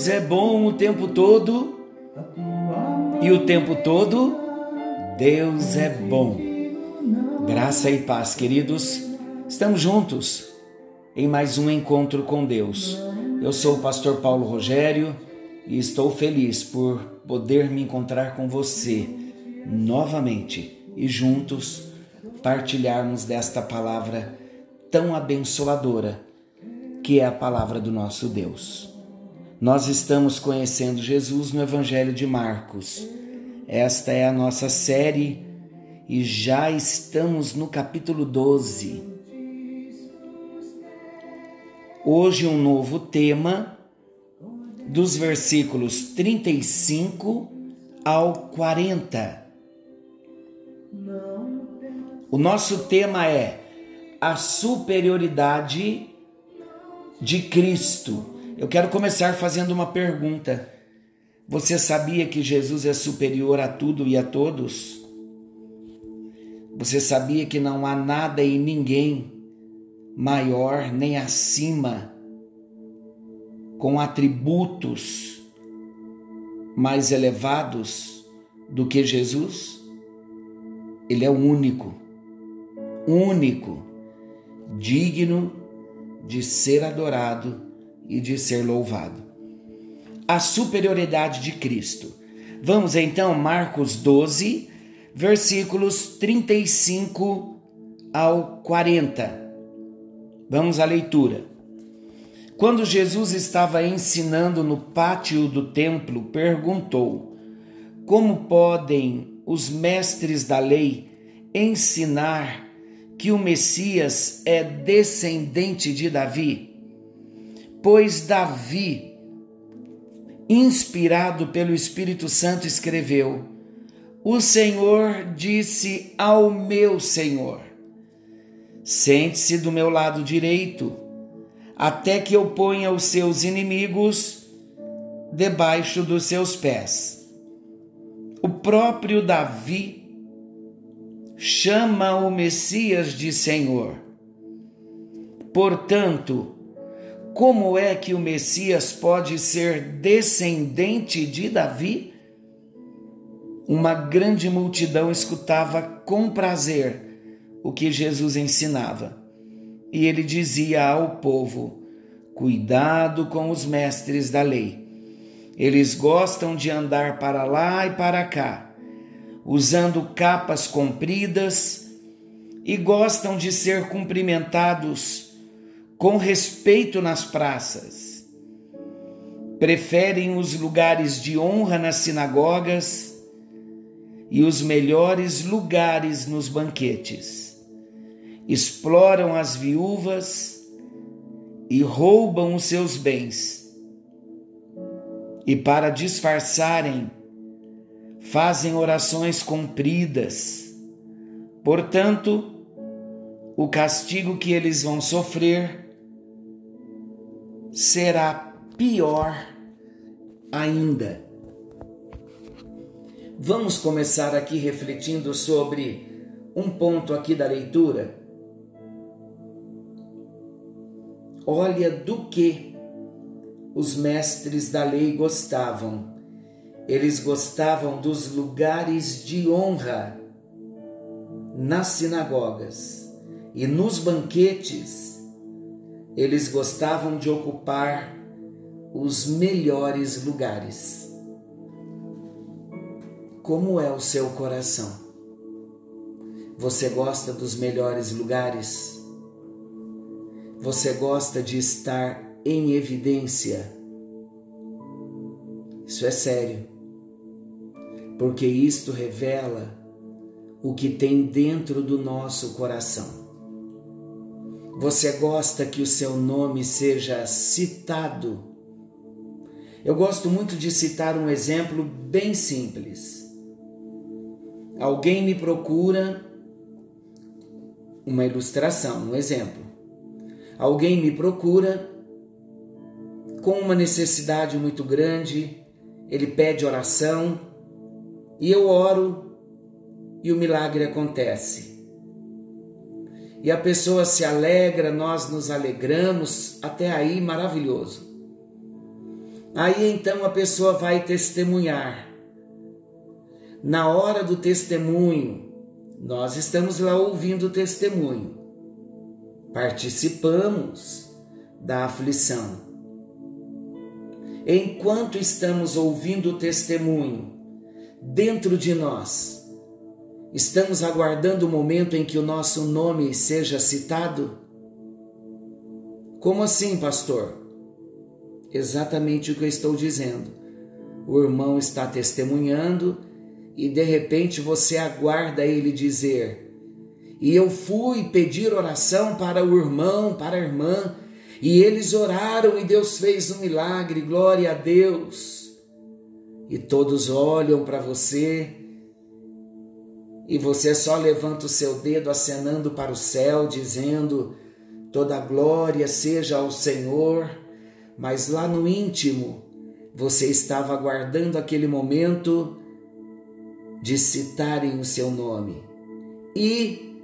Deus é bom o tempo todo e o tempo todo Deus é bom. Graça e paz, queridos. Estamos juntos em mais um encontro com Deus. Eu sou o pastor Paulo Rogério e estou feliz por poder me encontrar com você novamente e juntos partilharmos desta palavra tão abençoadora que é a palavra do nosso Deus. Nós estamos conhecendo Jesus no Evangelho de Marcos. Esta é a nossa série e já estamos no capítulo 12. Hoje, um novo tema, dos versículos 35 ao 40. O nosso tema é a superioridade de Cristo. Eu quero começar fazendo uma pergunta. Você sabia que Jesus é superior a tudo e a todos? Você sabia que não há nada e ninguém maior nem acima, com atributos mais elevados do que Jesus? Ele é o único, único, digno de ser adorado e de ser louvado. A superioridade de Cristo. Vamos então, Marcos 12, versículos 35 ao 40. Vamos à leitura. Quando Jesus estava ensinando no pátio do templo, perguntou: Como podem os mestres da lei ensinar que o Messias é descendente de Davi? Pois Davi, inspirado pelo Espírito Santo, escreveu: O Senhor disse ao meu Senhor: Sente-se do meu lado direito, até que eu ponha os seus inimigos debaixo dos seus pés. O próprio Davi chama o Messias de Senhor. Portanto, como é que o Messias pode ser descendente de Davi? Uma grande multidão escutava com prazer o que Jesus ensinava. E ele dizia ao povo: Cuidado com os mestres da lei. Eles gostam de andar para lá e para cá usando capas compridas e gostam de ser cumprimentados com respeito nas praças. Preferem os lugares de honra nas sinagogas e os melhores lugares nos banquetes. Exploram as viúvas e roubam os seus bens. E para disfarçarem fazem orações compridas. Portanto, o castigo que eles vão sofrer será pior ainda. Vamos começar aqui refletindo sobre um ponto aqui da leitura. Olha do que os mestres da lei gostavam eles gostavam dos lugares de honra nas sinagogas e nos banquetes. Eles gostavam de ocupar os melhores lugares. Como é o seu coração? Você gosta dos melhores lugares? Você gosta de estar em evidência? Isso é sério porque isto revela o que tem dentro do nosso coração. Você gosta que o seu nome seja citado? Eu gosto muito de citar um exemplo bem simples. Alguém me procura uma ilustração, um exemplo. Alguém me procura com uma necessidade muito grande, ele pede oração e eu oro e o milagre acontece. E a pessoa se alegra, nós nos alegramos, até aí maravilhoso. Aí então a pessoa vai testemunhar. Na hora do testemunho, nós estamos lá ouvindo o testemunho, participamos da aflição. Enquanto estamos ouvindo o testemunho, dentro de nós, estamos aguardando o momento em que o nosso nome seja citado? Como assim, pastor? Exatamente o que eu estou dizendo. O irmão está testemunhando e de repente você aguarda ele dizer: E eu fui pedir oração para o irmão, para a irmã, e eles oraram e Deus fez um milagre, glória a Deus. E todos olham para você e você só levanta o seu dedo acenando para o céu, dizendo: Toda glória seja ao Senhor mas lá no íntimo você estava aguardando aquele momento de citarem o seu nome. E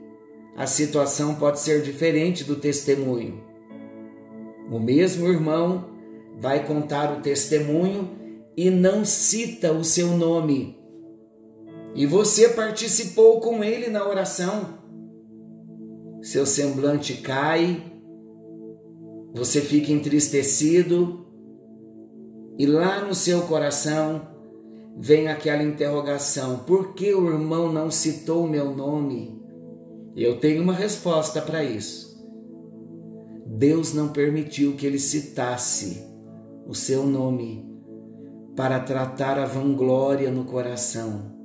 a situação pode ser diferente do testemunho. O mesmo irmão vai contar o testemunho e não cita o seu nome. E você participou com ele na oração. Seu semblante cai, você fica entristecido e lá no seu coração vem aquela interrogação: por que o irmão não citou o meu nome? Eu tenho uma resposta para isso. Deus não permitiu que ele citasse o seu nome para tratar a vanglória no coração.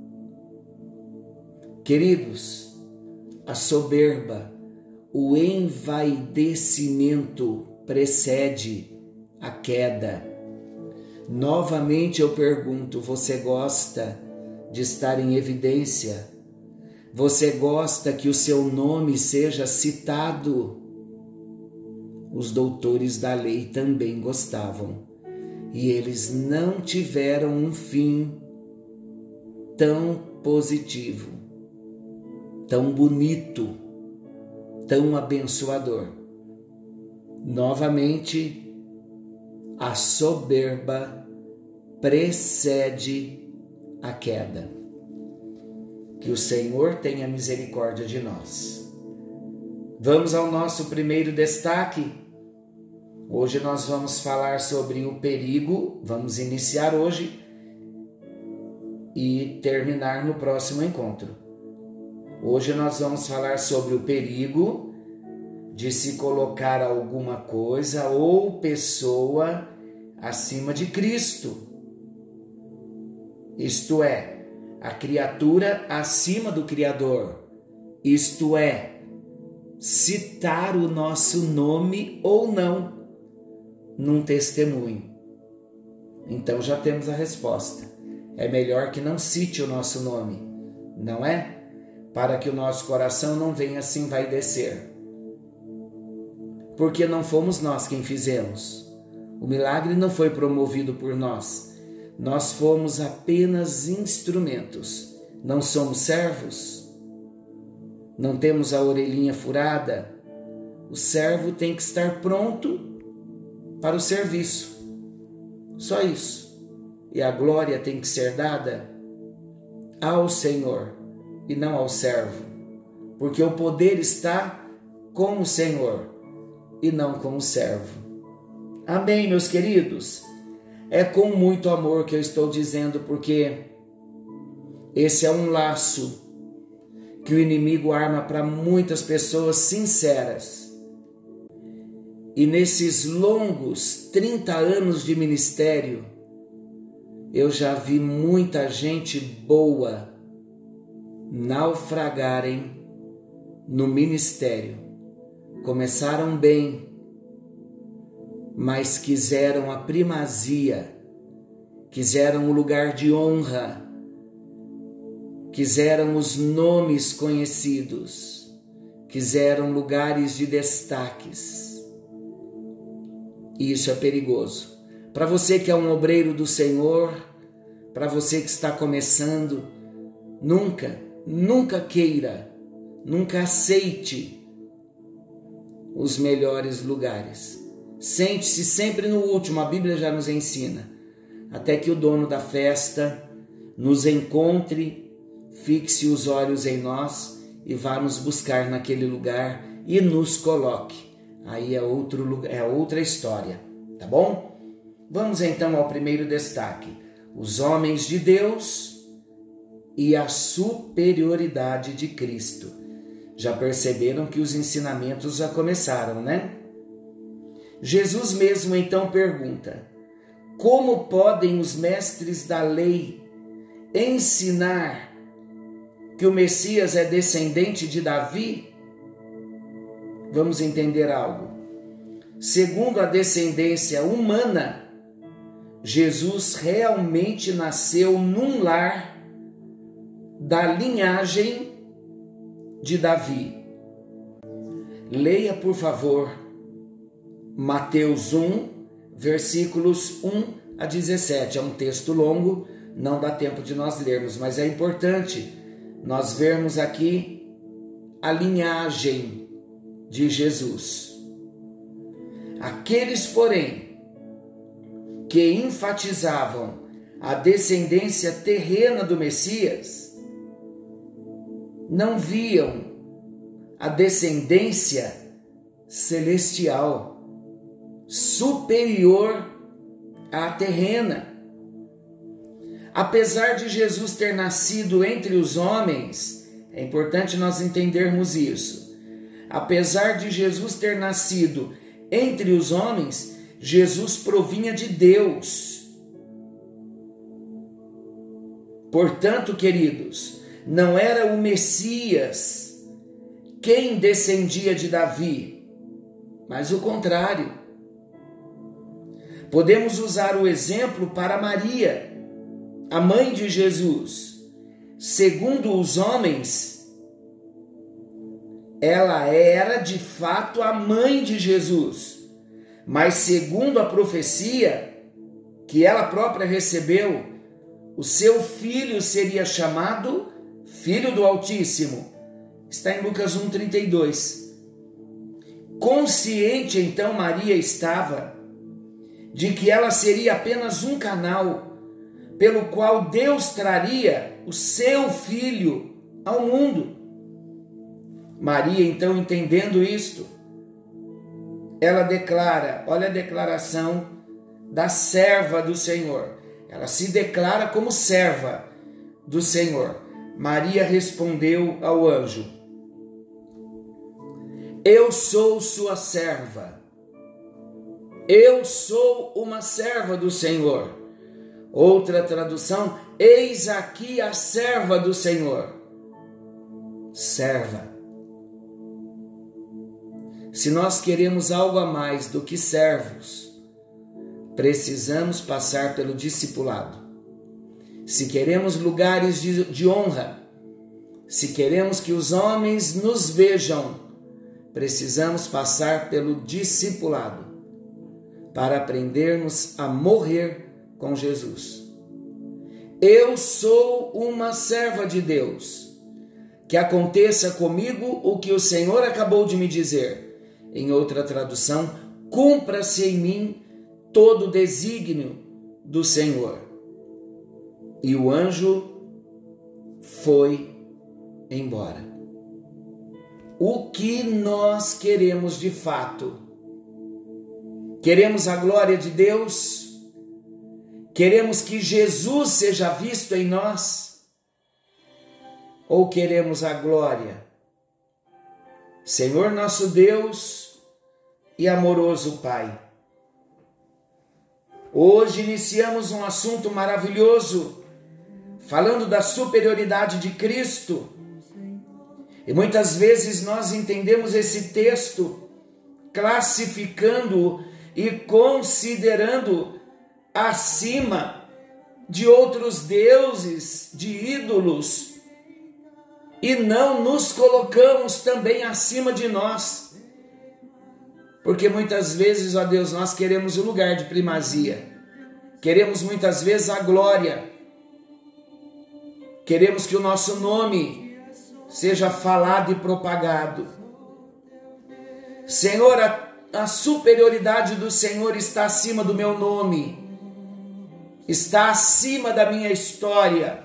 Queridos, a soberba, o envaidecimento precede a queda. Novamente eu pergunto: você gosta de estar em evidência? Você gosta que o seu nome seja citado? Os doutores da lei também gostavam, e eles não tiveram um fim tão positivo, tão bonito, tão abençoador. Novamente, a soberba precede a queda. Que o Senhor tenha misericórdia de nós. Vamos ao nosso primeiro destaque. Hoje nós vamos falar sobre o perigo, vamos iniciar hoje e terminar no próximo encontro. Hoje nós vamos falar sobre o perigo de se colocar alguma coisa ou pessoa acima de Cristo. Isto é, a criatura acima do Criador. Isto é, citar o nosso nome ou não num testemunho. Então já temos a resposta. É melhor que não cite o nosso nome, não é? Para que o nosso coração não venha assim vai descer porque não fomos nós quem fizemos. O milagre não foi promovido por nós. Nós fomos apenas instrumentos. Não somos servos. Não temos a orelhinha furada. O servo tem que estar pronto para o serviço. Só isso. E a glória tem que ser dada ao Senhor e não ao servo, porque o poder está com o Senhor e não como servo. Amém, meus queridos? É com muito amor que eu estou dizendo, porque esse é um laço que o inimigo arma para muitas pessoas sinceras. E nesses longos 30 anos de ministério, eu já vi muita gente boa naufragarem no ministério começaram bem, mas quiseram a primazia, quiseram o lugar de honra, quiseram os nomes conhecidos, quiseram lugares de destaques. E isso é perigoso. Para você que é um obreiro do Senhor, para você que está começando, nunca, nunca queira, nunca aceite os melhores lugares. Sente-se sempre no último, a Bíblia já nos ensina. até que o dono da festa nos encontre, fixe os olhos em nós e vá nos buscar naquele lugar e nos coloque. Aí é outro lugar, é outra história, tá bom? Vamos então ao primeiro destaque: os homens de Deus e a superioridade de Cristo. Já perceberam que os ensinamentos já começaram, né? Jesus mesmo então pergunta: Como podem os mestres da lei ensinar que o Messias é descendente de Davi? Vamos entender algo. Segundo a descendência humana, Jesus realmente nasceu num lar da linhagem de Davi. Leia, por favor, Mateus 1, versículos 1 a 17. É um texto longo, não dá tempo de nós lermos, mas é importante nós vermos aqui a linhagem de Jesus. Aqueles, porém, que enfatizavam a descendência terrena do Messias, não viam a descendência celestial superior à terrena. Apesar de Jesus ter nascido entre os homens, é importante nós entendermos isso. Apesar de Jesus ter nascido entre os homens, Jesus provinha de Deus. Portanto, queridos, não era o Messias quem descendia de Davi, mas o contrário. Podemos usar o exemplo para Maria, a mãe de Jesus. Segundo os homens, ela era de fato a mãe de Jesus, mas segundo a profecia que ela própria recebeu, o seu filho seria chamado Filho do Altíssimo. Está em Lucas 1,32. Consciente então Maria estava de que ela seria apenas um canal pelo qual Deus traria o seu filho ao mundo. Maria, então, entendendo isto, ela declara: olha a declaração da serva do Senhor. Ela se declara como serva do Senhor. Maria respondeu ao anjo: Eu sou sua serva eu sou uma serva do Senhor. Outra tradução: Eis aqui a serva do Senhor. Serva. Se nós queremos algo a mais do que servos, precisamos passar pelo discipulado. Se queremos lugares de, de honra, se queremos que os homens nos vejam, precisamos passar pelo discipulado para aprendermos a morrer com Jesus. Eu sou uma serva de Deus. Que aconteça comigo o que o Senhor acabou de me dizer. Em outra tradução, cumpra-se em mim todo o desígnio do Senhor. E o anjo foi embora. O que nós queremos de fato Queremos a glória de Deus? Queremos que Jesus seja visto em nós? Ou queremos a glória? Senhor nosso Deus e amoroso Pai, hoje iniciamos um assunto maravilhoso, falando da superioridade de Cristo. E muitas vezes nós entendemos esse texto classificando e considerando acima de outros deuses, de ídolos, e não nos colocamos também acima de nós. Porque muitas vezes, ó Deus, nós queremos o lugar de primazia, queremos muitas vezes a glória, queremos que o nosso nome seja falado e propagado. Senhor, a a superioridade do Senhor está acima do meu nome. está acima da minha história.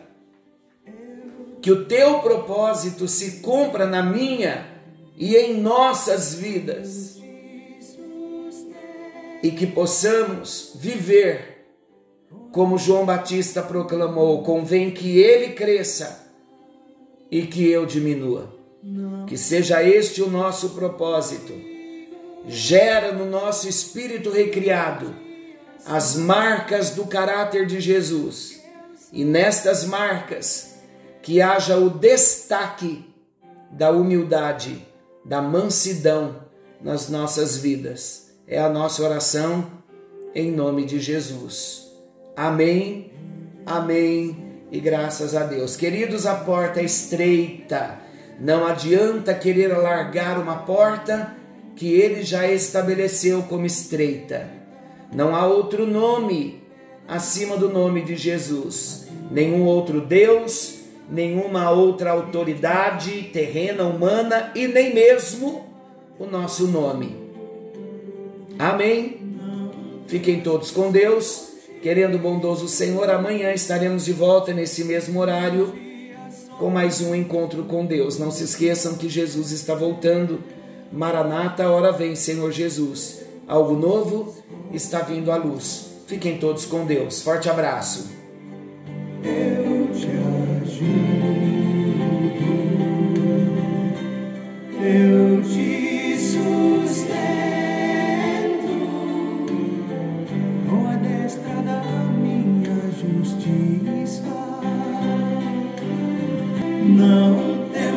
Que o teu propósito se cumpra na minha e em nossas vidas. E que possamos viver como João Batista proclamou: convém que ele cresça e que eu diminua. Que seja este o nosso propósito. Gera no nosso espírito recriado as marcas do caráter de Jesus. E nestas marcas, que haja o destaque da humildade, da mansidão nas nossas vidas. É a nossa oração em nome de Jesus. Amém, amém e graças a Deus. Queridos, a porta é estreita não adianta querer alargar uma porta que ele já estabeleceu como estreita. Não há outro nome acima do nome de Jesus. Nenhum outro Deus, nenhuma outra autoridade terrena, humana e nem mesmo o nosso nome. Amém. Fiquem todos com Deus. Querendo o bondoso Senhor, amanhã estaremos de volta nesse mesmo horário com mais um encontro com Deus. Não se esqueçam que Jesus está voltando. Maranata, hora vem, Senhor Jesus. Algo novo está vindo à luz. Fiquem todos com Deus. Forte abraço.